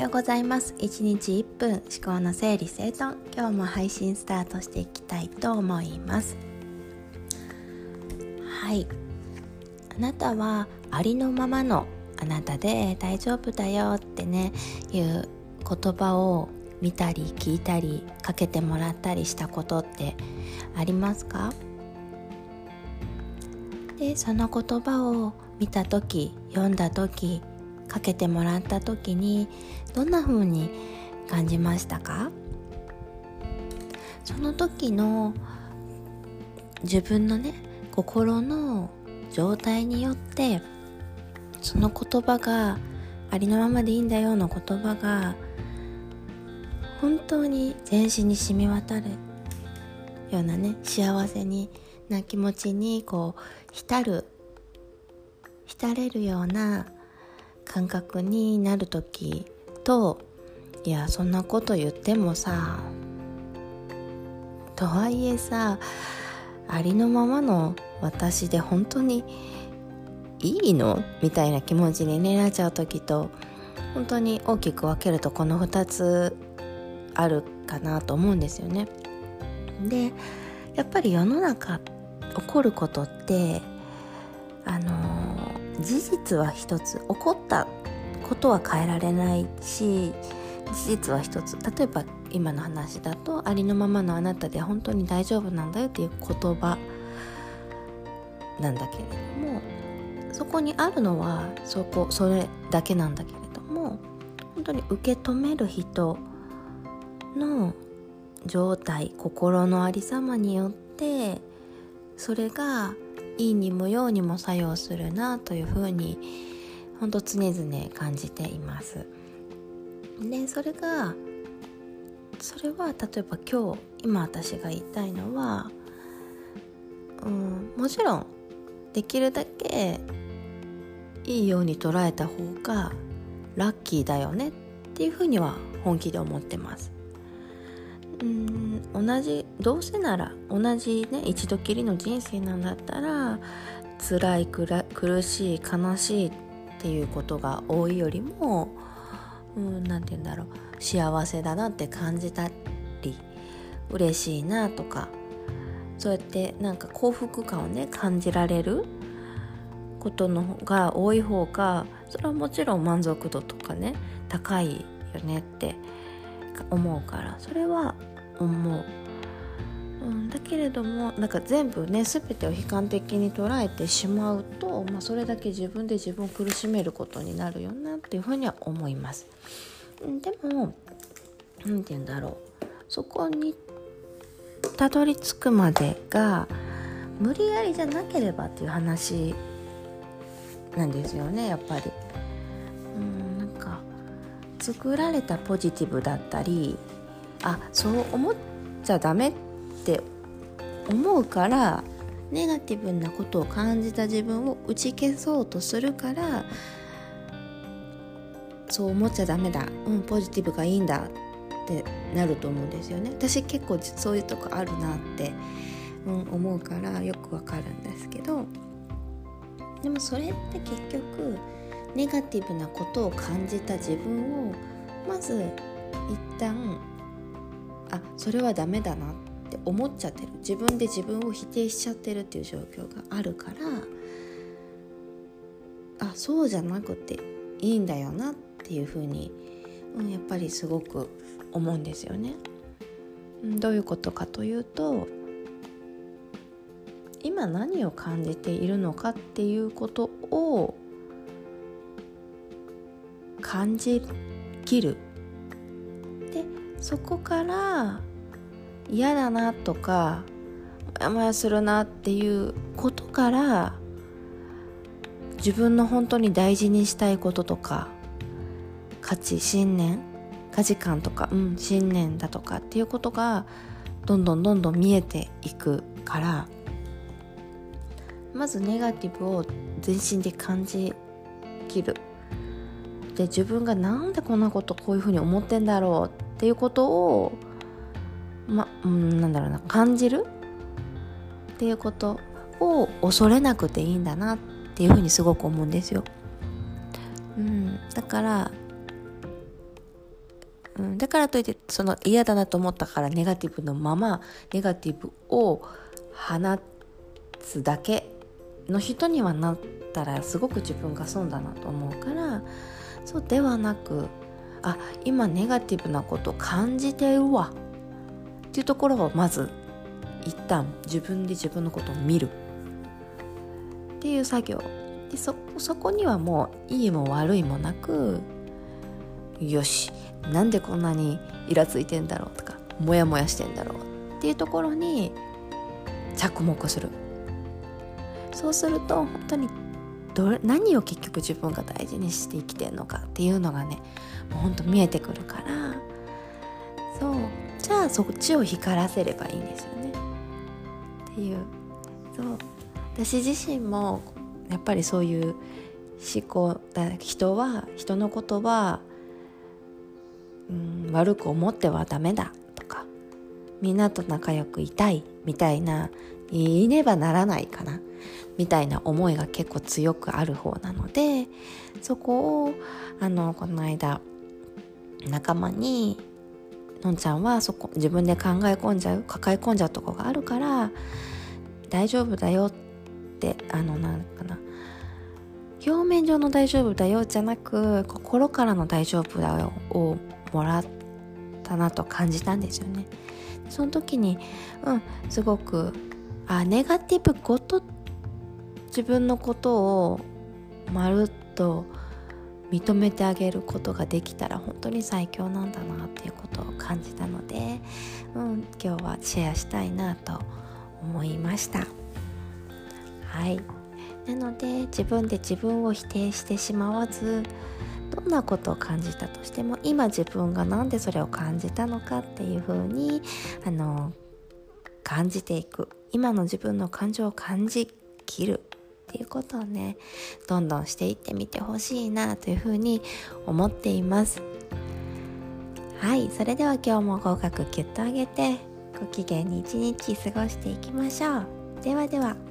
ようございます。1日1分思考の整理整頓。今日も配信スタートしていきたいと思います。はい。あなたはありのままのあなたで大丈夫だよってねいう言葉を見たり聞いたりかけてもらったりしたことってありますか？でその言葉を見た時読んだ時かけてもらった時にどんな風に感じましたか？その時の自分のね心の状態によってその言葉がありのままでいいんだよの言葉が本当に全身に染み渡るようなね幸せにな気持ちにこう浸る浸れるような感覚になる時といやそんなこと言ってもさとはいえさありのままの私で本当にいいのみたいな気持ちに、ね、なっちゃう時と本当に大きく分けるとこの2つあるかなと思うんですよね。でやっぱり世の中起こることってあの事実は一つ起こったことは変えられないし事実は一つ例えば今の話だとありのままのあなたで本当に大丈夫なんだよっていう言葉なんだけれどもそこにあるのはそこそれだけなんだけれども本当に受け止める人の状態心のありさまによってそれがいにもようにも作用するなというふうに本当常々感じています。でそれがそれは例えば今日今私が言いたいのはうんもちろんできるだけいいように捉えた方がラッキーだよねっていうふうには本気で思ってます。同じどうせなら同じね一度きりの人生なんだったら辛い苦しい悲しいっていうことが多いよりも何て言うんだろう。幸せだなって感じたり嬉しいなとかそうやってなんか幸福感をね感じられることのが多い方がそれはもちろん満足度とかね高いよねって思うからそれは思う、うん、だけれどもなんか全部ね全てを悲観的に捉えてしまうと、まあ、それだけ自分で自分を苦しめることになるよなっていうふうには思います。でも何て言うんだろう。そこにたどり着くまでが無理やりじゃなければっていう話なんですよねやっぱり。うんなんか作られたポジティブだったりあそう思っちゃダメって思うからネガティブなことを感じた自分を打ち消そうとするからそう思っちゃダメだ。うんポジティブがいいんだってなると思うんですよね。私結構そういうとこあるなって、うん、思うからよくわかるんですけど。でもそれって結局ネガティブなことを感じた自分をまず一旦あそれはダメだなって思っちゃってる自分で自分を否定しちゃってるっていう状況があるからあそうじゃなくていいんだよなっていうふうに、うん、やっぱりすごく思うんですよね。どういうことかというと今何を感じているのかっていうことを感じきるそこから嫌だなとかモヤモヤするなっていうことから自分の本当に大事にしたいこととか価値信念価値観とか、うん、信念だとかっていうことがどんどんどんどん見えていくからまずネガティブを全身で感じきる。で自分がなんでこんなことこういうふうに思ってんだろうっていうことをまうんなんだろうな感じるっていうことを恐れなくていいんだなっていうふうにすごく思うんですよ。うん、だからうん、だからといってその嫌だなと思ったからネガティブのままネガティブを放つだけの人にはなったらすごく自分が損だなと思うからそうではなくあ今ネガティブなこと感じてるわ。っていうところをまず一旦自分で自分のことを見る。っていう作業。でそそこにはもういいも悪いもなくよしなんでこんなにイラついてんだろうとかモヤモヤしてんだろう。っていうところに着目する。そうすると本当にど何を結局自分が大事にして生きてんのかっていうのがねもうほんと見えてくるから。そう。じゃあそっちを光らせればいいんですよね。っていう。そう。私自身もやっぱりそういう思考だ人は人のことはうん悪く思ってはダメだとかみんなと仲良くいたいみたいないねばならないかなみたいな思いが結構強くある方なのでそこをあのこの間仲間にのんちゃんはそこ自分で考え込んじゃう抱え込んじゃうとこがあるから大丈夫だよってあのなんかな表面上の大丈夫だよじゃなく心からの大丈夫だよをもらったなと感じたんですよね。その時にうんすごくあネガティブごと自分のことをまるっと認めてあげることができたら本当に最強なんだなっていうことを感じたので、うん、今日はシェアしたいなと思いました。はい。なので自分で自分を否定してしまわずどんなことを感じたとしても今自分が何でそれを感じたのかっていうふうにあの感じていく。今の自分の感情を感じきるっていうことをねどんどんしていってみてほしいなというふうに思っています。はいそれでは今日も合格キュッと上げてご機嫌に一日過ごしていきましょう。ではでは。